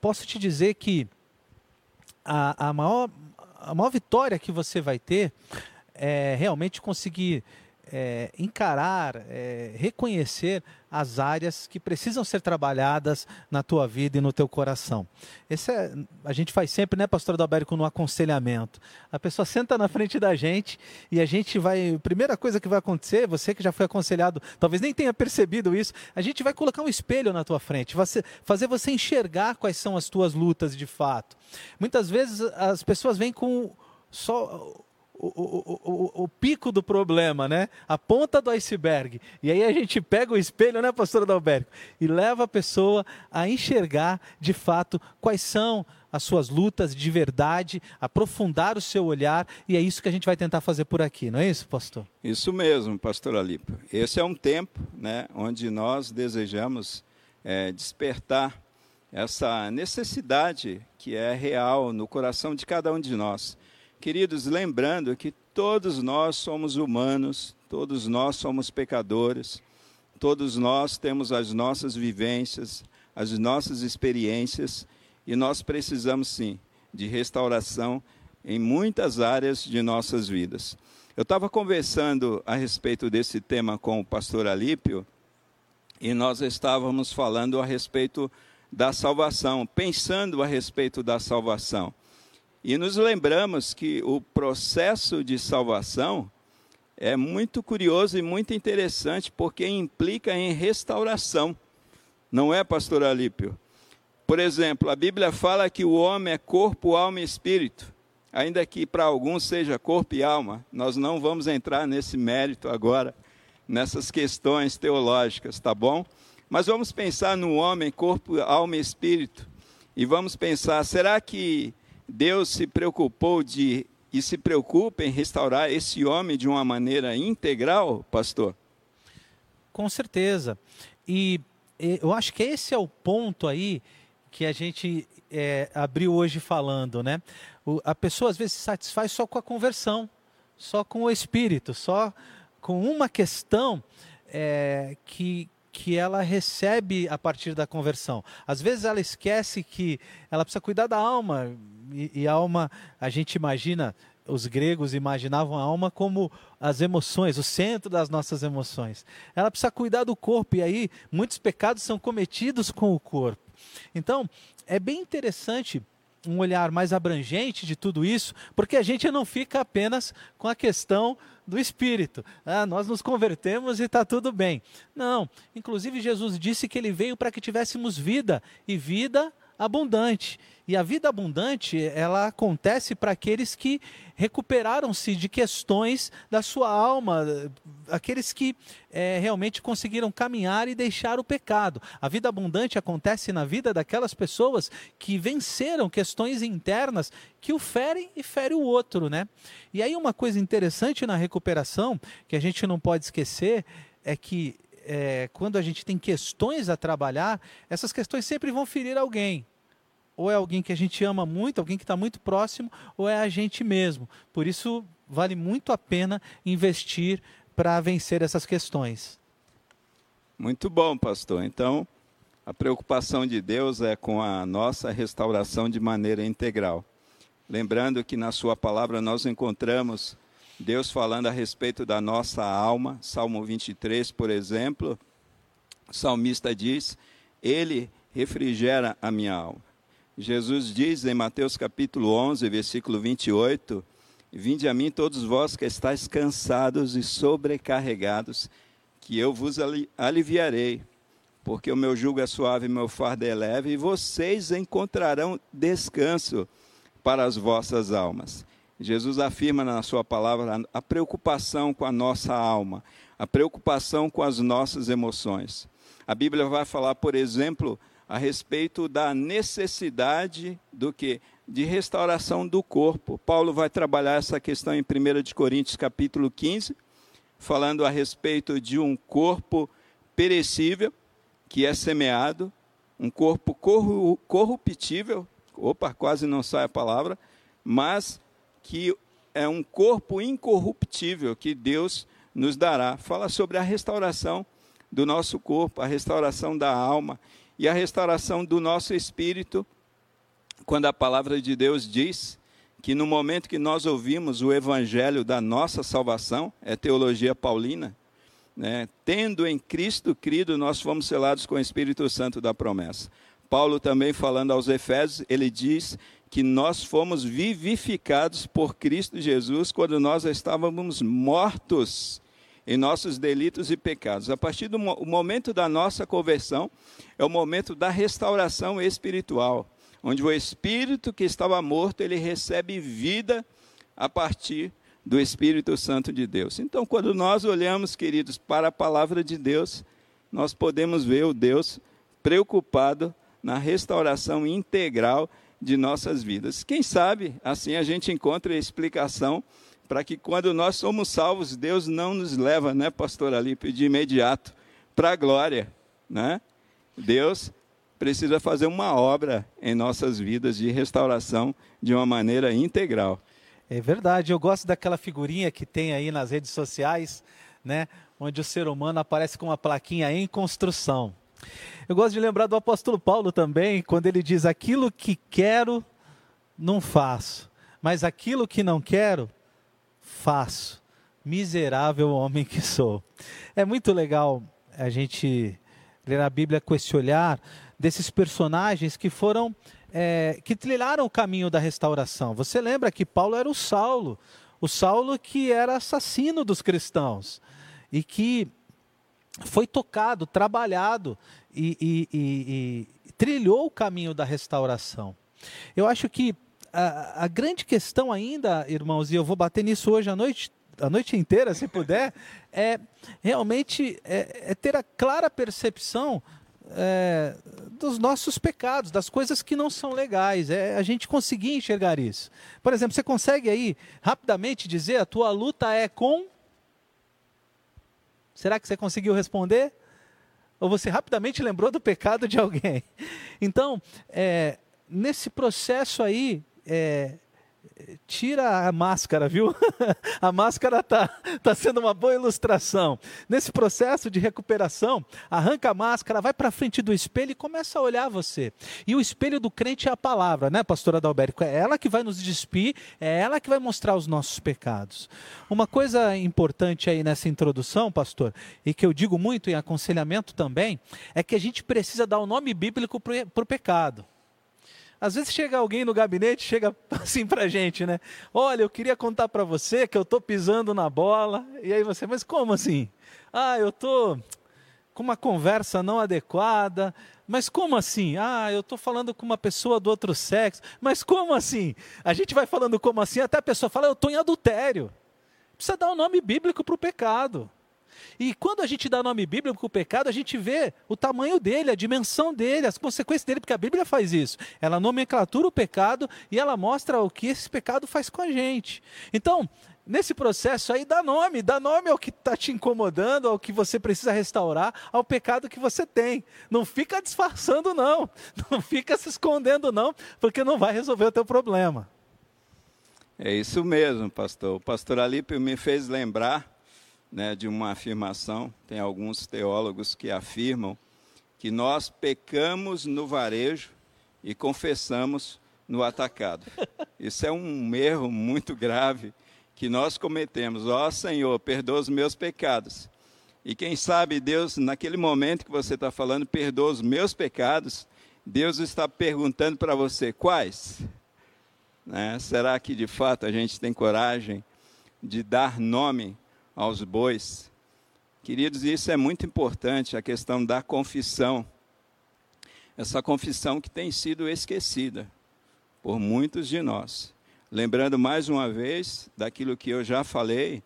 posso te dizer que a, a, maior, a maior vitória que você vai ter é realmente conseguir é, encarar, é, reconhecer as áreas que precisam ser trabalhadas na tua vida e no teu coração. Esse é, a gente faz sempre, né, pastor Adalberto, no aconselhamento. A pessoa senta na frente da gente e a gente vai, primeira coisa que vai acontecer, você que já foi aconselhado, talvez nem tenha percebido isso, a gente vai colocar um espelho na tua frente, fazer você enxergar quais são as tuas lutas de fato. Muitas vezes as pessoas vêm com só o, o, o, o, pico do problema, né? A ponta do iceberg. E aí a gente pega o espelho, né, pastor Adalberto? E leva a pessoa a enxergar de fato quais são as suas lutas de verdade, aprofundar o seu olhar, e é isso que a gente vai tentar fazer por aqui, não é isso, pastor? Isso mesmo, pastor Alipo. Esse é um tempo né, onde nós desejamos é, despertar essa necessidade que é real no coração de cada um de nós Queridos, lembrando que todos nós somos humanos, todos nós somos pecadores, todos nós temos as nossas vivências, as nossas experiências, e nós precisamos sim de restauração em muitas áreas de nossas vidas. Eu estava conversando a respeito desse tema com o pastor Alípio, e nós estávamos falando a respeito da salvação, pensando a respeito da salvação. E nos lembramos que o processo de salvação é muito curioso e muito interessante, porque implica em restauração. Não é, pastor Alípio? Por exemplo, a Bíblia fala que o homem é corpo, alma e espírito. Ainda que para alguns seja corpo e alma, nós não vamos entrar nesse mérito agora, nessas questões teológicas, tá bom? Mas vamos pensar no homem, corpo, alma e espírito. E vamos pensar, será que Deus se preocupou de e se preocupa em restaurar esse homem de uma maneira integral, pastor? Com certeza. E eu acho que esse é o ponto aí que a gente é, abriu hoje falando, né? O, a pessoa às vezes se satisfaz só com a conversão, só com o espírito, só com uma questão é, que, que ela recebe a partir da conversão. Às vezes ela esquece que ela precisa cuidar da alma, e, e a alma, a gente imagina, os gregos imaginavam a alma como as emoções, o centro das nossas emoções. Ela precisa cuidar do corpo, e aí muitos pecados são cometidos com o corpo. Então, é bem interessante um olhar mais abrangente de tudo isso, porque a gente não fica apenas com a questão do espírito. Ah, nós nos convertemos e está tudo bem. Não. Inclusive, Jesus disse que ele veio para que tivéssemos vida e vida abundante. E a vida abundante, ela acontece para aqueles que recuperaram-se de questões da sua alma, aqueles que é, realmente conseguiram caminhar e deixar o pecado. A vida abundante acontece na vida daquelas pessoas que venceram questões internas que o ferem e ferem o outro, né? E aí uma coisa interessante na recuperação, que a gente não pode esquecer, é que é, quando a gente tem questões a trabalhar, essas questões sempre vão ferir alguém ou é alguém que a gente ama muito, alguém que está muito próximo, ou é a gente mesmo. Por isso, vale muito a pena investir para vencer essas questões. Muito bom, pastor. Então, a preocupação de Deus é com a nossa restauração de maneira integral. Lembrando que na Sua palavra nós encontramos Deus falando a respeito da nossa alma, Salmo 23, por exemplo, o salmista diz: Ele refrigera a minha alma. Jesus diz em Mateus capítulo 11, versículo 28, Vinde a mim todos vós que estáis cansados e sobrecarregados, que eu vos aliviarei, porque o meu jugo é suave e meu fardo é leve, e vocês encontrarão descanso para as vossas almas. Jesus afirma na sua palavra a preocupação com a nossa alma, a preocupação com as nossas emoções. A Bíblia vai falar, por exemplo, a respeito da necessidade do que de restauração do corpo. Paulo vai trabalhar essa questão em 1 de Coríntios capítulo 15, falando a respeito de um corpo perecível que é semeado, um corpo corruptível, opa, quase não sai a palavra, mas que é um corpo incorruptível que Deus nos dará. Fala sobre a restauração do nosso corpo, a restauração da alma e a restauração do nosso espírito, quando a palavra de Deus diz que no momento que nós ouvimos o evangelho da nossa salvação, é teologia paulina, né, tendo em Cristo crido, nós fomos selados com o Espírito Santo da promessa. Paulo também falando aos Efésios, ele diz que nós fomos vivificados por Cristo Jesus quando nós estávamos mortos em nossos delitos e pecados. A partir do mo momento da nossa conversão, é o momento da restauração espiritual, onde o espírito que estava morto, ele recebe vida a partir do Espírito Santo de Deus. Então, quando nós olhamos, queridos, para a palavra de Deus, nós podemos ver o Deus preocupado na restauração integral de nossas vidas. Quem sabe, assim a gente encontra a explicação para que quando nós somos salvos, Deus não nos leva, né, pastor Alipe, de imediato para a glória, né? Deus precisa fazer uma obra em nossas vidas de restauração de uma maneira integral. É verdade, eu gosto daquela figurinha que tem aí nas redes sociais, né, onde o ser humano aparece com uma plaquinha em construção. Eu gosto de lembrar do apóstolo Paulo também, quando ele diz: Aquilo que quero, não faço, mas aquilo que não quero, faço, miserável homem que sou. É muito legal a gente ler a Bíblia com esse olhar desses personagens que foram, é, que trilharam o caminho da restauração. Você lembra que Paulo era o Saulo, o Saulo que era assassino dos cristãos e que foi tocado, trabalhado e, e, e, e trilhou o caminho da restauração. Eu acho que a, a, grande questão ainda, irmãos, e eu vou bater nisso hoje à noite, a noite inteira, se puder, (laughs) é realmente é, é ter a clara percepção é, dos nossos pecados, das coisas que não são legais, é a gente conseguir enxergar isso. Por exemplo, você consegue aí rapidamente dizer a tua luta é com? Será que você conseguiu responder? ou você rapidamente lembrou do pecado de alguém. (laughs) Então, é, nesse processo aí, é, tira a máscara, viu? (laughs) a máscara está tá sendo uma boa ilustração. Nesse processo de recuperação, arranca a máscara, vai para frente do espelho e começa a olhar você. E o espelho do crente é a palavra, né, pastora Adalberico? É ela que vai nos despir, é ela que vai mostrar os nossos pecados. Uma coisa importante aí nessa introdução, pastor, e que eu digo muito em aconselhamento também, é que a gente precisa dar o um nome bíblico para o pecado. Às vezes chega alguém no gabinete, chega (laughs) assim para gente, né? Olha, eu queria contar para você que eu estou pisando na bola. E aí você, mas como assim? Ah, eu estou com uma conversa não adequada. Mas como assim? Ah, eu estou falando com uma pessoa do outro sexo. Mas como assim? A gente vai falando como assim, até a pessoa fala, eu estou em adultério. Precisa dar um nome bíblico para o pecado. E quando a gente dá nome bíblico para o pecado, a gente vê o tamanho dele, a dimensão dele, as consequências dele, porque a Bíblia faz isso. Ela nomenclatura o pecado e ela mostra o que esse pecado faz com a gente. Então, nesse processo aí, dá nome, dá nome ao que está te incomodando, ao que você precisa restaurar, ao pecado que você tem. Não fica disfarçando, não. (laughs) Não fica se escondendo, não, porque não vai resolver o teu problema. É isso mesmo, pastor. O pastor Alípio me fez lembrar né, de uma afirmação. Tem alguns teólogos que afirmam que nós pecamos no varejo e confessamos no atacado. Isso é um erro muito grave que nós cometemos. Ó oh, Senhor, perdoa os meus pecados. E quem sabe Deus, naquele momento que você está falando, perdoa os meus pecados, Deus está perguntando para você quais. Né? Será que de fato a gente tem coragem de dar nome aos bois. Queridos, isso é muito importante, a questão da confissão. Essa confissão que tem sido esquecida por muitos de nós. Lembrando mais uma vez daquilo que eu já falei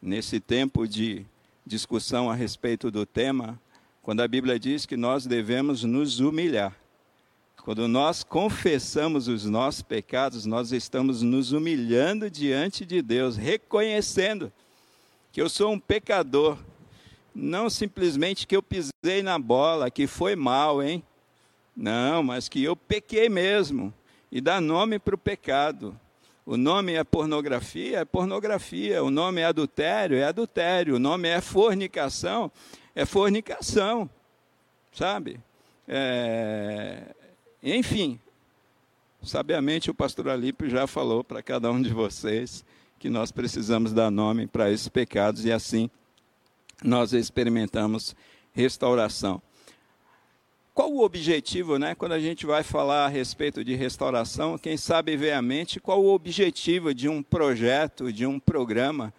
nesse tempo de discussão a respeito do tema, quando a Bíblia diz que nós devemos nos humilhar. Quando nós confessamos os nossos pecados, nós estamos nos humilhando diante de Deus, reconhecendo que eu sou um pecador. Não simplesmente que eu pisei na bola, que foi mal, hein? Não, mas que eu pequei mesmo. E dá nome para o pecado. O nome é pornografia, é pornografia. O nome é adultério, é adultério. O nome é fornicação, é fornicação. Sabe? É... Enfim, sabiamente o pastor Alípio já falou para cada um de vocês que nós precisamos dar nome para esses pecados e assim nós experimentamos restauração. Qual o objetivo, né? Quando a gente vai falar a respeito de restauração, quem sabe ver a mente, qual o objetivo de um projeto, de um programa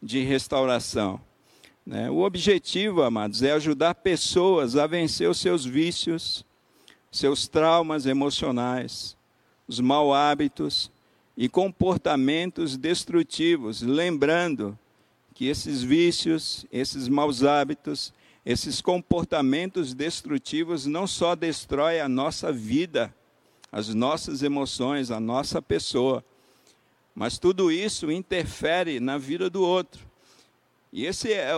de restauração? Né? O objetivo, amados, é ajudar pessoas a vencer os seus vícios, seus traumas emocionais, os mau hábitos, e comportamentos destrutivos, lembrando que esses vícios, esses maus hábitos, esses comportamentos destrutivos não só destroem a nossa vida, as nossas emoções, a nossa pessoa, mas tudo isso interfere na vida do outro. E esse é,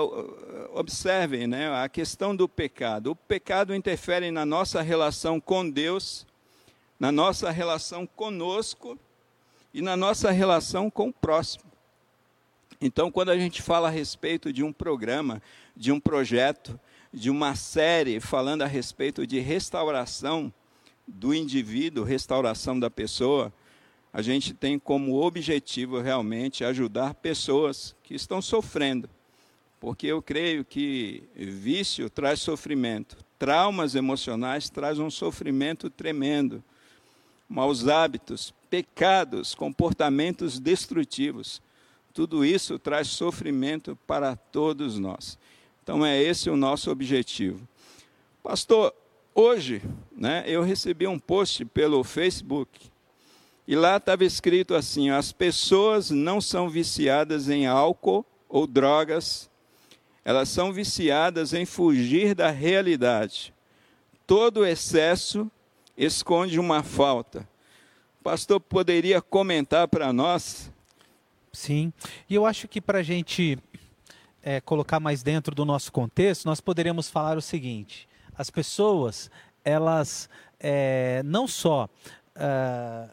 observem, né, a questão do pecado. O pecado interfere na nossa relação com Deus, na nossa relação conosco e na nossa relação com o próximo. Então, quando a gente fala a respeito de um programa, de um projeto, de uma série falando a respeito de restauração do indivíduo, restauração da pessoa, a gente tem como objetivo realmente ajudar pessoas que estão sofrendo. Porque eu creio que vício traz sofrimento, traumas emocionais trazem um sofrimento tremendo maus hábitos, pecados, comportamentos destrutivos. Tudo isso traz sofrimento para todos nós. Então é esse o nosso objetivo. Pastor, hoje, né, eu recebi um post pelo Facebook e lá estava escrito assim: as pessoas não são viciadas em álcool ou drogas, elas são viciadas em fugir da realidade. Todo excesso esconde uma falta. Pastor poderia comentar para nós? Sim, e eu acho que para a gente é, colocar mais dentro do nosso contexto, nós poderíamos falar o seguinte: as pessoas, elas é, não só. Uh,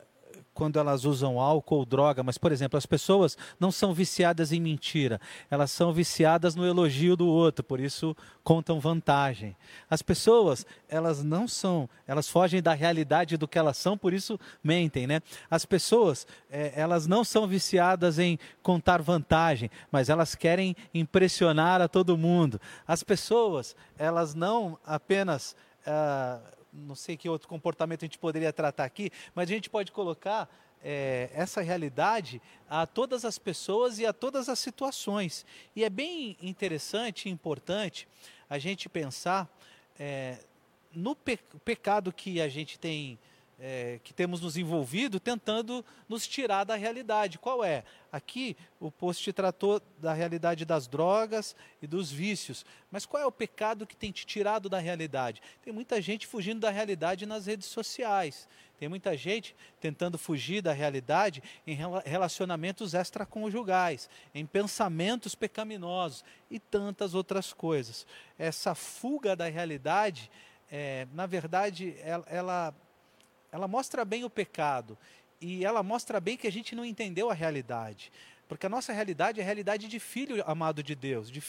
quando elas usam álcool ou droga, mas, por exemplo, as pessoas não são viciadas em mentira, elas são viciadas no elogio do outro, por isso contam vantagem. As pessoas, elas não são, elas fogem da realidade do que elas são, por isso mentem, né? As pessoas, é, elas não são viciadas em contar vantagem, mas elas querem impressionar a todo mundo. As pessoas, elas não apenas. Uh, não sei que outro comportamento a gente poderia tratar aqui, mas a gente pode colocar é, essa realidade a todas as pessoas e a todas as situações. E é bem interessante e importante a gente pensar é, no pe pecado que a gente tem é, que temos nos envolvido tentando nos tirar da realidade. Qual é? Aqui o post tratou da realidade das drogas e dos vícios. Mas qual é o pecado que tem te tirado da realidade? Tem muita gente fugindo da realidade nas redes sociais. Tem muita gente tentando fugir da realidade em relacionamentos extraconjugais, em pensamentos pecaminosos e tantas outras coisas. Essa fuga da realidade, é, na verdade, ela, ela ela mostra bem o pecado e ela mostra bem que a gente não entendeu a realidade. Porque a nossa realidade é a realidade de filho amado de Deus, de,